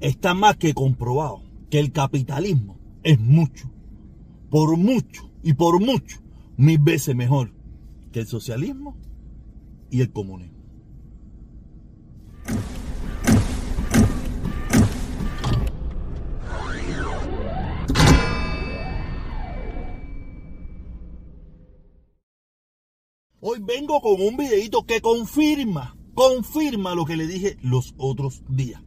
está más que comprobado que el capitalismo es mucho, por mucho y por mucho, mil veces mejor que el socialismo y el comunismo. Hoy vengo con un videito que confirma, confirma lo que le dije los otros días.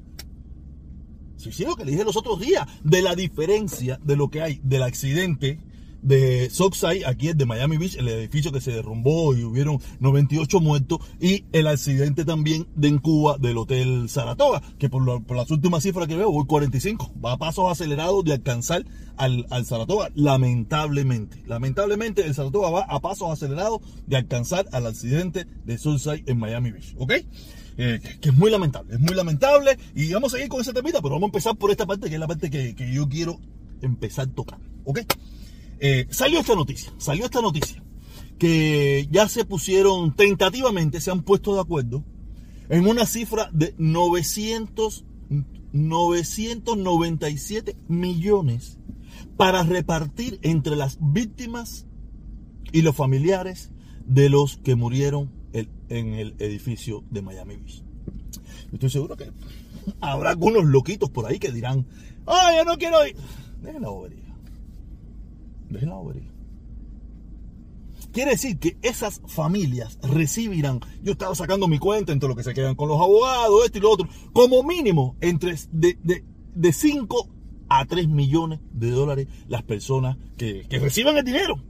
Sí, sí, lo que le dije los otros días, de la diferencia de lo que hay del accidente de Soxide, aquí es de Miami Beach, el edificio que se derrumbó y hubieron 98 muertos, y el accidente también de Cuba del Hotel Saratoga, que por, las últimas cifras que veo, voy 45, va a pasos acelerados de alcanzar al, Saratoga, lamentablemente. Lamentablemente el Saratoga va a pasos acelerados de alcanzar al accidente de Soxide en Miami Beach, ¿ok? Eh, que es muy lamentable, es muy lamentable, y vamos a seguir con esa temita, pero vamos a empezar por esta parte, que es la parte que, que yo quiero empezar tocando, ¿ok? Eh, salió esta noticia, salió esta noticia, que ya se pusieron, tentativamente se han puesto de acuerdo en una cifra de 900, 997 millones para repartir entre las víctimas y los familiares de los que murieron en el edificio de Miami Beach. Estoy seguro que habrá algunos loquitos por ahí que dirán, ¡ay, yo no quiero ir! Dejen la bobería. Dejen la Quiere decir que esas familias recibirán, yo estaba sacando mi cuenta entre lo que se quedan con los abogados, esto y lo otro, como mínimo entre de, de, 5 a 3 millones de dólares las personas que, que reciban el dinero.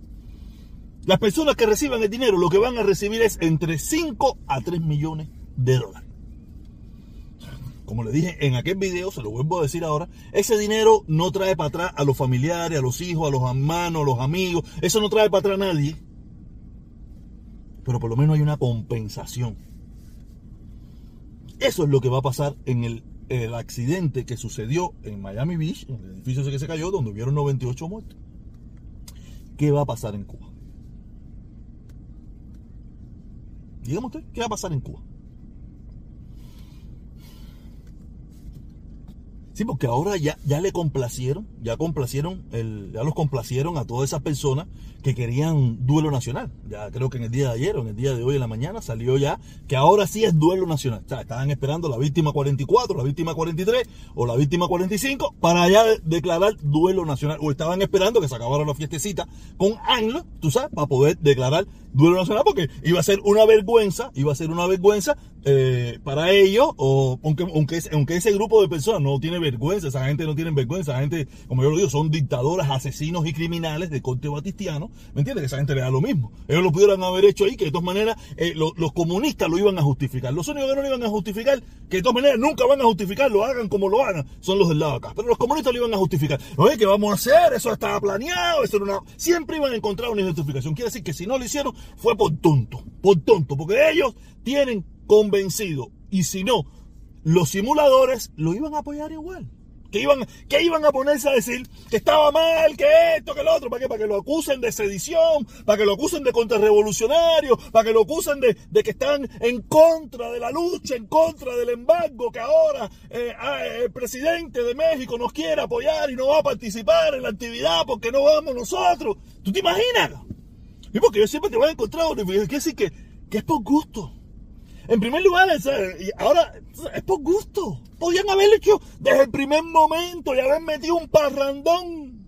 Las personas que reciban el dinero lo que van a recibir es entre 5 a 3 millones de dólares como le dije en aquel video, se lo vuelvo a decir ahora, ese dinero no trae para atrás a los familiares, a los hijos, a los hermanos, a los amigos, eso no trae para atrás a nadie. Pero por lo menos hay una compensación. Eso es lo que va a pasar en el, accidente que sucedió en Miami Beach, en el edificio ese que se cayó, donde hubieron 98 muertos. ¿Qué va a pasar en Cuba? Dígame usted, ¿qué va a pasar en Cuba? Sí, porque ahora ya, ya le complacieron, ya complacieron, el, ya los complacieron a todas esas personas que querían duelo nacional. Ya creo que en el día de ayer o en el día de hoy en la mañana salió ya que ahora sí es duelo nacional. O sea, estaban esperando la víctima 44, la víctima 43 o la víctima 45 para ya declarar duelo nacional. O estaban esperando que se acabara la fiestecita con ANLO, tú sabes, para poder declarar duelo nacional porque iba a ser una vergüenza, iba a ser una vergüenza eh, para ellos, o aunque, aunque, ese grupo de personas no tiene vergüenza, esa gente no tiene vergüenza, esa gente, como yo lo digo, son dictadoras, asesinos y criminales de corte batistiano, ¿me entiendes? Esa gente le da lo mismo. Ellos lo pudieran haber hecho ahí, que de todas maneras eh, los comunistas lo iban a justificar. Los únicos que no lo iban a justificar, que de todas maneras nunca van a justificar, lo hagan como lo hagan, son los del lado acá. Pero los comunistas lo iban a justificar. Oye, ¿qué vamos a hacer? Eso estaba planeado, eso era una... Siempre iban a encontrar una justificación. Quiere decir que si no lo hicieron, fue por tonto, por tonto, porque ellos tienen convencido, y si no, los simuladores lo iban a apoyar igual. Que iban, que iban a ponerse a decir que estaba mal, que esto, que lo otro, ¿para qué? Para que lo acusen de sedición, para que lo acusen de contrarrevolucionario, para que lo acusen de, que están en contra de la lucha, en contra del embargo, que ahora eh, ah, el presidente de México nos quiere apoyar y no va a participar en la actividad porque no vamos nosotros. ¿Tú te imaginas? Y porque yo siempre te voy a encontrar, que decir que, que es por gusto. En primer lugar, ahora es por gusto. Podían haberlo hecho desde el primer momento y haber metido un parrandón.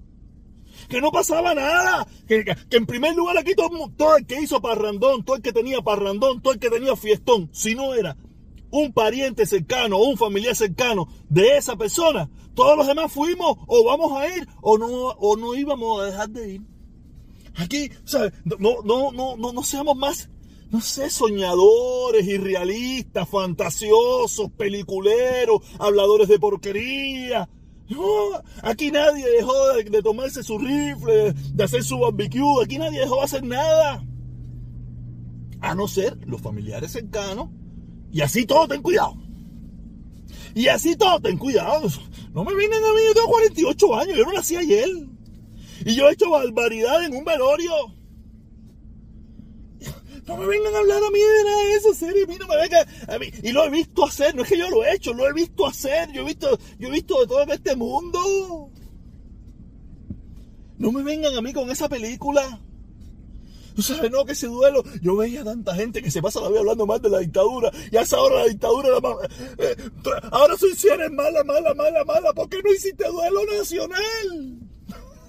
Que no pasaba nada. Que, en primer lugar aquí todo, todo el que hizo parrandón, todo el que tenía parrandón, todo el que tenía fiestón, si no era un pariente cercano o un familiar cercano de esa persona, todos los demás fuimos o vamos a ir o no, o no íbamos a dejar de ir. Aquí, ¿sabes? No, no, no, no, no seamos más no sé, soñadores, irrealistas, fantasiosos, peliculeros, habladores de porquería. No, aquí nadie dejó de, tomarse su rifle, de hacer su barbecue, aquí nadie dejó de hacer nada. A no ser los familiares cercanos. Y así todo ten cuidado. Y así todo ten cuidado. No me vienen a mí, yo tengo 48 años, yo no nací ayer. Y yo he hecho barbaridad en un velorio. No me vengan a hablar a mí de nada de eso, serio. A mí no me vengan a mí. Y lo he visto hacer, no es que yo lo he hecho, lo he visto hacer. Yo he visto, yo he visto de todo este mundo. No me vengan a mí con esa película. Tú sabes, no, que ese duelo. Yo veía tanta gente que se pasa la vida hablando mal de la dictadura. Y a esa hora la dictadura era más. Eh, ahora soy si eres mala, mala, mala, mala. ¿Por qué no hiciste duelo nacional?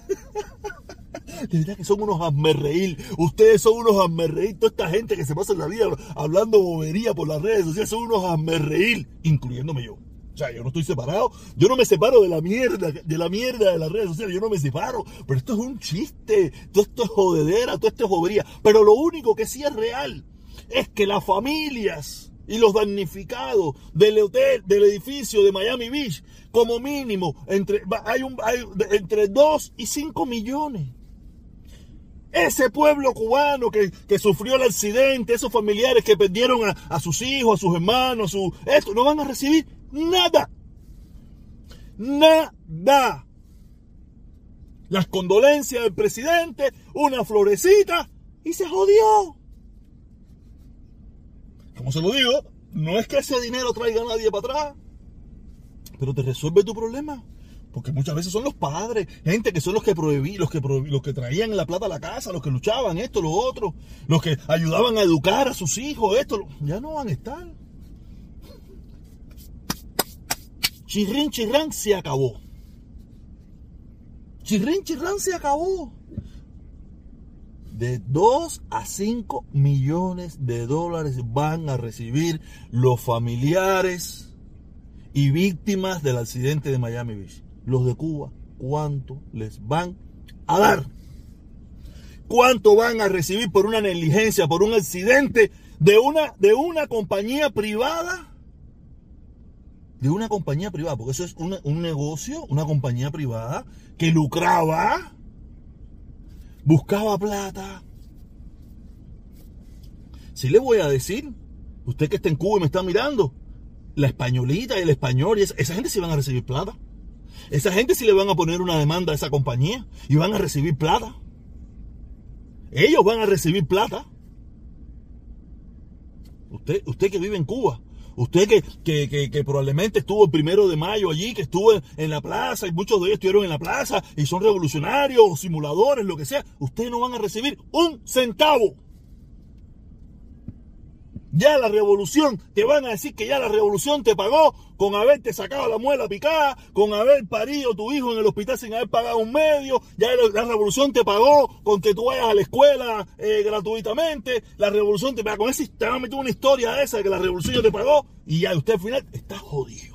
De verdad que son unos asmerreír. Ustedes son unos asmerreír. Toda esta gente que se pasa la vida hablando bobería por las redes sociales son unos asmerreír, incluyéndome yo. O sea, yo no estoy separado. Yo no me separo de la mierda, de la mierda de las redes sociales. Yo no me separo. Pero esto es un chiste. Todo esto es jodedera, todo esto es bobería. Pero lo único que sí es real es que las familias y los damnificados del hotel, del edificio de Miami Beach, como mínimo, entre, hay, hay entre 2 y 5 millones. Ese pueblo cubano que, sufrió el accidente, esos familiares que perdieron a, sus hijos, a sus hermanos, su, esto, no van a recibir nada. Nada. Las condolencias del presidente, una florecita y se jodió. Como se lo digo, no es que ese dinero traiga a nadie para atrás, pero te resuelve tu problema. Porque muchas veces son los padres, gente que son los que prohibí, los que los que traían la plata a la casa, los que luchaban, esto, lo otro, los que ayudaban a educar a sus hijos, esto, ya no van a estar. Chirrin chirrán se acabó. Chirrin chirrán se acabó. De 2 a 5 millones de dólares van a recibir los familiares y víctimas del accidente de Miami Beach los de Cuba, cuánto les van a dar. ¿Cuánto van a recibir por una negligencia, por un accidente de una, de una compañía privada? De una compañía privada, porque eso es un negocio, una compañía privada que lucraba, buscaba plata. Si le voy a decir, usted que está en Cuba y me está mirando, la españolita y el español, esa gente sí van a recibir plata. Esa gente sí le van a poner una demanda a esa compañía y van a recibir plata. Ellos van a recibir plata. Usted, usted que vive en Cuba, usted que, que, probablemente estuvo el primero de mayo allí, que estuvo en la plaza, y muchos de ellos estuvieron en la plaza y son revolucionarios, simuladores, lo que sea, ustedes no van a recibir un centavo. Ya la revolución, te van a decir que ya la revolución te pagó con haberte sacado la muela picada, con haber parido tu hijo en el hospital sin haber pagado un medio, ya la, revolución te pagó con que tú vayas a la escuela eh, gratuitamente, la revolución te pagó, con ese, te van a meter una historia esa de que la revolución te pagó y ya usted al final está jodido.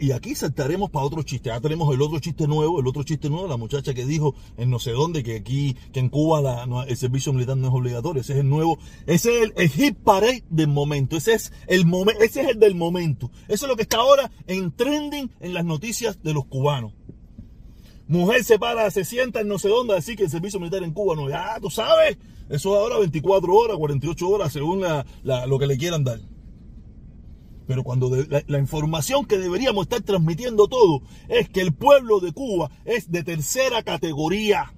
Y, aquí saltaremos para otro chiste. Ya tenemos el otro chiste nuevo, el otro chiste nuevo, la muchacha que dijo en no sé dónde que aquí, que en Cuba el servicio militar no es obligatorio. Ese es el nuevo, ese es el, hit parade del momento. Ese es el momento, ese es el del momento. Eso es lo que está ahora en trending en las noticias de los cubanos. Mujer se para, se sienta en no sé dónde a decir que el servicio militar en Cuba no. Ya, tú sabes, eso es ahora 24 horas, 48 horas, según lo que le quieran dar. Pero cuando la, información que deberíamos estar transmitiendo todo es que el pueblo de Cuba es de tercera categoría.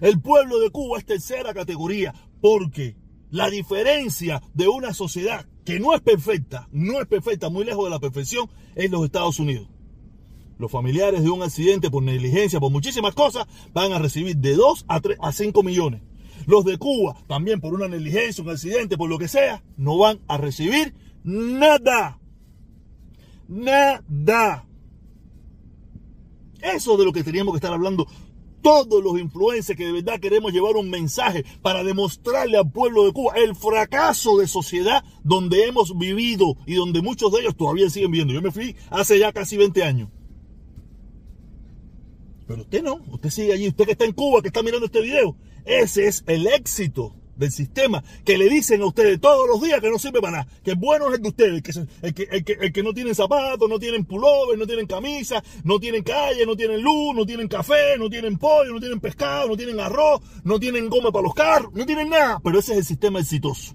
El pueblo de Cuba es tercera categoría porque la diferencia de una sociedad que no es perfecta, no es perfecta, muy lejos de la perfección, es los Estados Unidos. Los familiares de un accidente por negligencia, por muchísimas cosas, van a recibir de 2 a, 3, a 5 millones. Los de Cuba, también por una negligencia, un accidente, por lo que sea, no van a recibir Nada. Nada. Eso de lo que teníamos que estar hablando todos los influencers que de verdad queremos llevar un mensaje para demostrarle al pueblo de Cuba el fracaso de sociedad donde hemos vivido y donde muchos de ellos todavía siguen viviendo. Yo me fui hace ya casi 20 años. Pero usted no, usted sigue allí, usted que está en Cuba, que está mirando este video. Ese es el éxito del sistema que le dicen a ustedes todos los días que no sirve para nada, que bueno es el de ustedes, que, el, que, el, que, el que no tienen zapatos, no tienen pullover, no tienen camisa, no tienen calle, no tienen luz, no tienen café, no tienen pollo, no tienen pescado, no tienen arroz, no tienen goma para los carros, no tienen nada, pero ese es el sistema exitoso.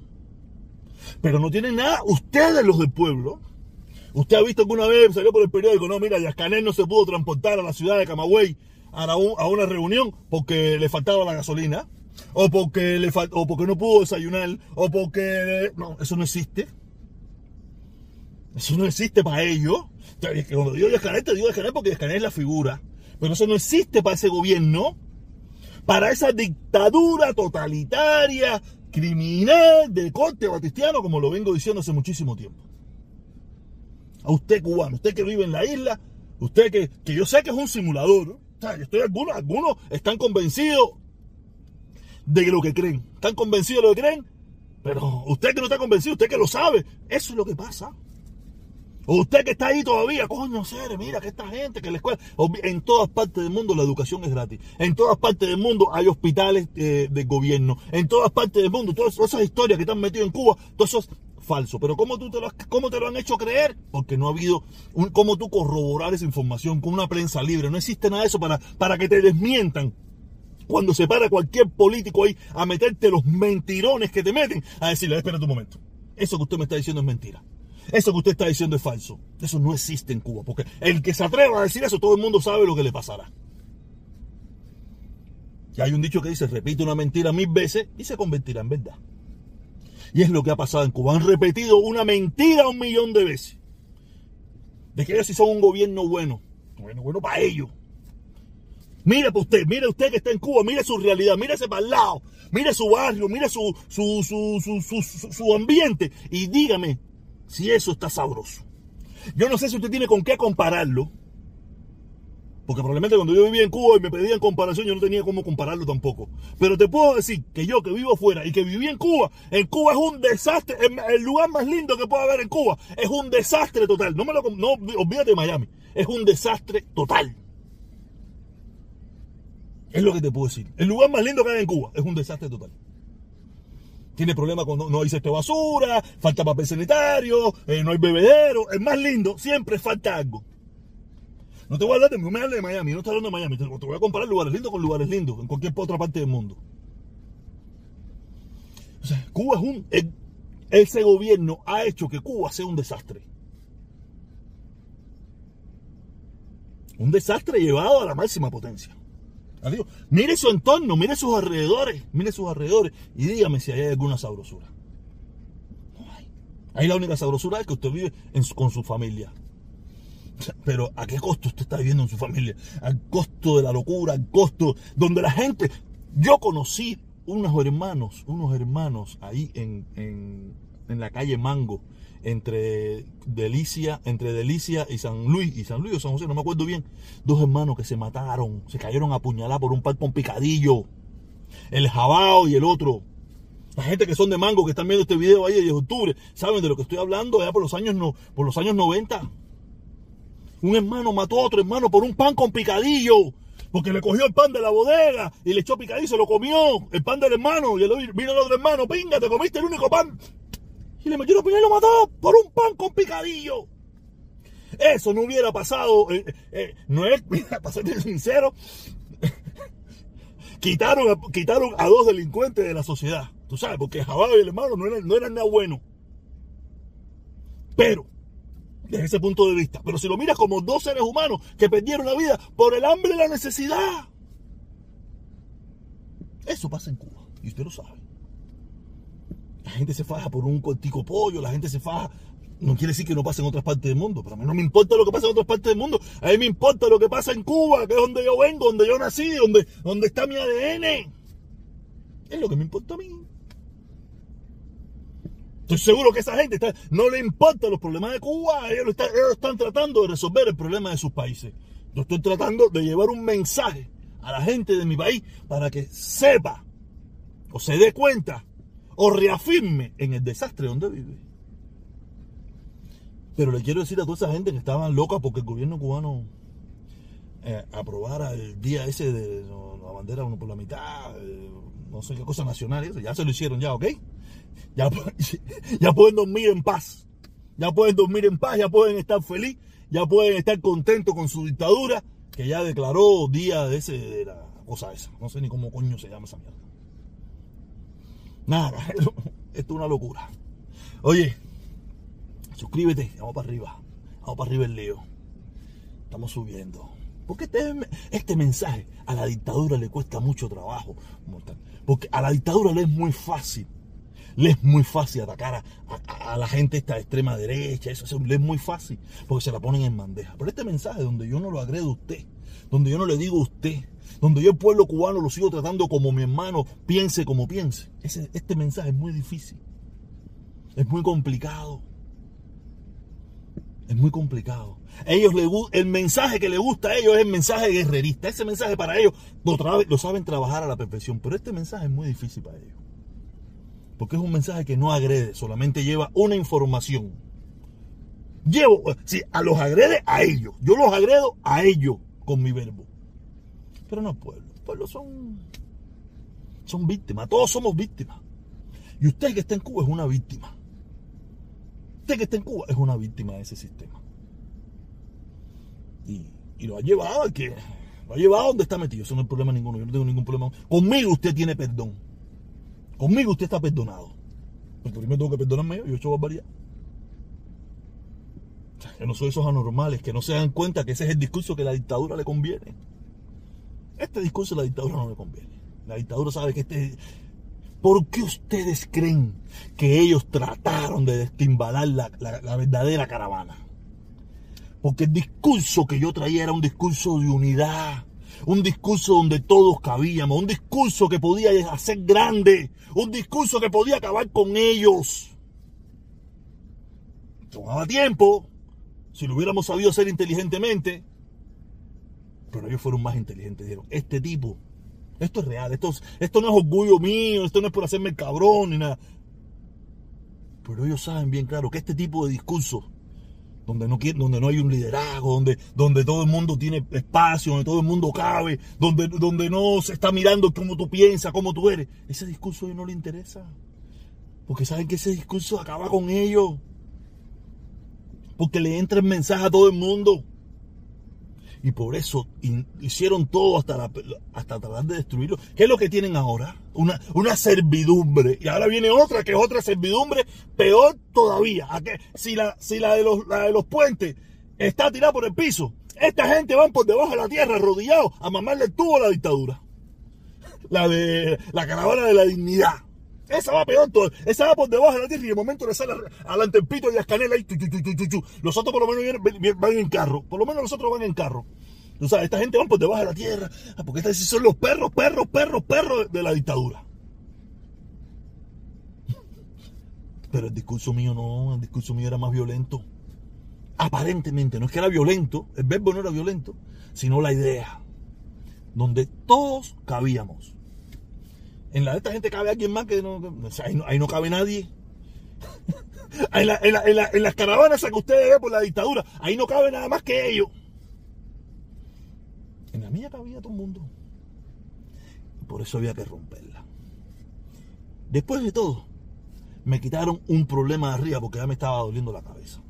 Pero no tienen nada ustedes los del pueblo. Usted ha visto alguna vez, salió por el periódico, no, mira, Yascanel no se pudo transportar a la ciudad de Camagüey a, una reunión porque le faltaba la gasolina, o porque, le o porque no pudo desayunar, o porque... No, eso no existe. Eso no existe para ellos. Cuando digo Yascanel, te digo Yascanel porque Yascanel es la figura. Pero eso no existe para ese gobierno. Para esa dictadura totalitaria, criminal, de corte batistiano, como lo vengo diciendo hace muchísimo tiempo. A usted cubano, usted que vive en la isla, usted que, que yo sé que es un simulador, o sea, yo estoy algunos, algunos están convencidos de lo que creen, están convencidos de lo que creen, pero usted que no está convencido, usted que lo sabe, eso es lo que pasa. O usted que está ahí todavía, coño, serio, mira que esta gente, que la escuela. En todas partes del mundo la educación es gratis. En todas partes del mundo hay hospitales eh, de gobierno. En todas partes del mundo, todas esas historias que están metidas en Cuba, todo eso es falso. Pero ¿cómo, tú te lo, ¿cómo te lo han hecho creer? Porque no ha habido un, cómo tú corroborar esa información con una prensa libre. No existe nada de eso para, para que te desmientan cuando se para cualquier político ahí a meterte los mentirones que te meten, a decirle, espera un momento, eso que usted me está diciendo es mentira. Eso que usted está diciendo es falso. Eso no existe en Cuba, porque el que se atreva a decir eso, todo el mundo sabe lo que le pasará. Y hay un dicho que dice, repite una mentira mil veces y se convertirá en verdad. Y es lo que ha pasado en Cuba. Han repetido una mentira un millón de veces. De que ellos sí son un gobierno bueno. Bueno, bueno para ellos. Mire para usted, mire usted que está en Cuba, mire su realidad, mírese para el lado, mire su barrio, mire su, su, su, su ambiente y dígame si eso está sabroso. Yo no sé si usted tiene con qué compararlo, porque probablemente cuando yo vivía en Cuba y me pedían comparación, yo no tenía cómo compararlo tampoco. Pero te puedo decir que yo que vivo afuera y que viví en Cuba, en Cuba es un desastre, el lugar más lindo que puede haber en Cuba es un desastre total. No me lo no, olvídate de Miami, es un desastre total. Es lo que te puedo decir. El lugar más lindo que hay en Cuba es un desastre total tiene problemas cuando no hay cesto basura, falta papel sanitario, eh, no hay bebedero. Es más lindo, siempre falta algo. No te voy a hablar de, no me de Miami, no estoy hablando de Miami, te, voy a comparar lugares lindos con lugares lindos en cualquier otra parte del mundo. O sea, Cuba es un. ese gobierno ha hecho que Cuba sea un desastre. Un desastre llevado a la máxima potencia. Mire su entorno, mire sus alrededores, mire sus alrededores y dígame si hay alguna sabrosura. No hay. Ahí la única sabrosura es que usted vive con su familia. Pero ¿a qué costo usted está viviendo en su familia? Al costo de la locura, al costo donde la gente... Yo conocí unos hermanos, unos hermanos ahí en, en la calle Mango, entre Delicia, entre Delicia y San Luis, y San Luis o San José, no me acuerdo bien, dos hermanos que se mataron, se cayeron a apuñalar por un par con picadillo. El Jabao y el otro. La gente que son de Mango, que están viendo este video ahí de octubre, saben de lo que estoy hablando, ya por los años, no, por los años 90. Un hermano mató a otro hermano por un pan con picadillo. Porque le cogió el pan de la bodega y le echó picadillo se lo comió. El pan del hermano. Y el, vino el otro hermano. Pinga, te comiste el único pan y le metió la puñal y lo mató por un pan con picadillo. Eso no hubiera pasado. Eh, eh, no es, para ser sincero, quitaron, a, quitaron a dos delincuentes de la sociedad. Tú sabes, porque Jabado y el hermano no eran, no eran nada bueno. Pero, desde ese punto de vista, pero si lo miras como dos seres humanos que perdieron la vida por el hambre y la necesidad. Eso pasa en Cuba, y usted lo sabe. La gente se faja por un cortico pollo, la gente se faja. No quiere decir que no pase en otras partes del mundo, pero a mí no me importa lo que pasa en otras partes del mundo. A mí me importa lo que pasa en Cuba, que es donde yo vengo, donde yo nací, donde, donde está mi ADN. Es lo que me importa a mí. Estoy seguro que esa gente no le importan los problemas de Cuba, ellos, están, ellos están tratando de resolver el problema de sus países. Yo estoy tratando de llevar un mensaje a la gente de mi país para que sepa o se dé cuenta o reafirme en el desastre donde vive. Pero le quiero decir a toda esa gente que estaban locas porque el gobierno cubano eh, aprobara el día ese de la bandera uno por la mitad, eh, no sé qué cosa nacional, ya se lo hicieron ya, ¿ok? Ya, ya pueden dormir en paz, ya pueden dormir en paz, ya pueden estar feliz, ya pueden estar contentos con su dictadura, que ya declaró día ese de la cosa esa, no sé ni cómo coño se llama esa mierda. Nada, esto es una locura. Oye, suscríbete, vamos para arriba. Vamos para arriba el lío. Estamos subiendo. Porque este, este mensaje a la dictadura le cuesta mucho trabajo. Porque a la dictadura le es muy fácil. Le es muy fácil atacar a, la gente esta extrema derecha. Eso, eso le es muy fácil. Porque se la ponen en bandeja. Pero este mensaje donde yo no lo agredo a usted. Donde yo no le digo a usted. Donde yo el pueblo cubano lo sigo tratando como mi hermano. Piense como piense. Ese, este mensaje es muy difícil. Es muy complicado. Es muy complicado. Ellos le, el mensaje que le gusta a ellos es el mensaje guerrerista. Ese mensaje para ellos lo, lo saben trabajar a la perfección. Pero este mensaje es muy difícil para ellos. Porque es un mensaje que no agrede, solamente lleva una información. Llevo, si a los agrede a ellos, yo los agredo a ellos con mi verbo. Pero no pueblo, pueblos son, son víctimas, todos somos víctimas. Y usted que está en Cuba es una víctima que está en Cuba es una víctima de ese sistema. Y, lo ha llevado al que lo ha llevado a donde está metido. Eso no es problema ninguno. Yo no tengo ningún problema. Conmigo usted tiene perdón. Conmigo usted está perdonado. Porque primero tengo que perdonarme yo. Yo he hecho barbaridad. Yo no soy esos anormales que no se dan cuenta que ese es el discurso que la dictadura le conviene. Este discurso a la dictadura no le conviene. La dictadura sabe que este, ¿Por qué ustedes creen que ellos trataron de destimbalar la, verdadera caravana? Porque el discurso que yo traía era un discurso de unidad, un discurso donde todos cabíamos, un discurso que podía hacer grande, un discurso que podía acabar con ellos. Tomaba tiempo, si lo hubiéramos sabido hacer inteligentemente, pero ellos fueron más inteligentes. Dijeron, este tipo esto es real, esto, esto no es orgullo mío, esto no es por hacerme el cabrón ni nada. Pero ellos saben bien claro que este tipo de discursos, donde no, donde no hay un liderazgo, donde, donde todo el mundo tiene espacio, donde todo el mundo cabe, donde, donde no se está mirando cómo tú piensas, cómo tú eres, ese discurso a ellos no les interesa. Porque saben que ese discurso acaba con ellos. Porque le entra el mensaje a todo el mundo y por eso hicieron todo hasta, hasta tratar de destruirlo. ¿Qué es lo que tienen ahora? Una, una servidumbre. Y ahora viene otra, que es otra servidumbre, peor todavía. ¿A Si, la, si la, de los, la de los puentes está tirada por el piso, esta gente van por debajo de la tierra, arrodillados, a mamarle el tubo a la dictadura. La de la caravana de la dignidad. Esa va peor todo. Esa va por debajo de la tierra y de momento le sale el pito y las canelas y Los otros por lo menos van en carro. Por lo menos los otros van en carro. O sea, esta gente va por debajo de la tierra. Ah, porque estos son los perros, perros, perros, perros de la dictadura. Pero el discurso mío no, el discurso mío era más violento. Aparentemente, no es que era violento, el verbo no era violento, sino la idea. Donde todos cabíamos. En la de esta gente cabe alguien más que no. ahí, no cabe nadie. en, las caravanas que ustedes ven por la dictadura, ahí no cabe nada más que ellos. En la mía cabía todo el mundo. por eso había que romperla. Después de todo, me quitaron un problema de arriba porque ya me estaba doliendo la cabeza.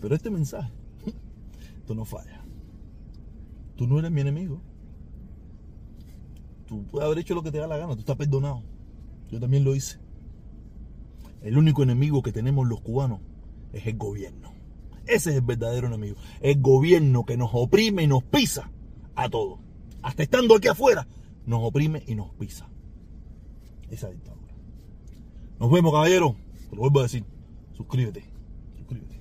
Pero este mensaje, esto no falla. Tú no eres mi enemigo. Tú puedes haber hecho lo que te da la gana, tú estás perdonado. Yo también lo hice. El único enemigo que tenemos los cubanos es el gobierno. Ese es el verdadero enemigo. El gobierno que nos oprime y nos pisa a todos. Hasta estando aquí afuera, nos oprime y nos pisa. Esa dictadura. Nos vemos, caballero. Te lo vuelvo a decir. Suscríbete. Suscríbete.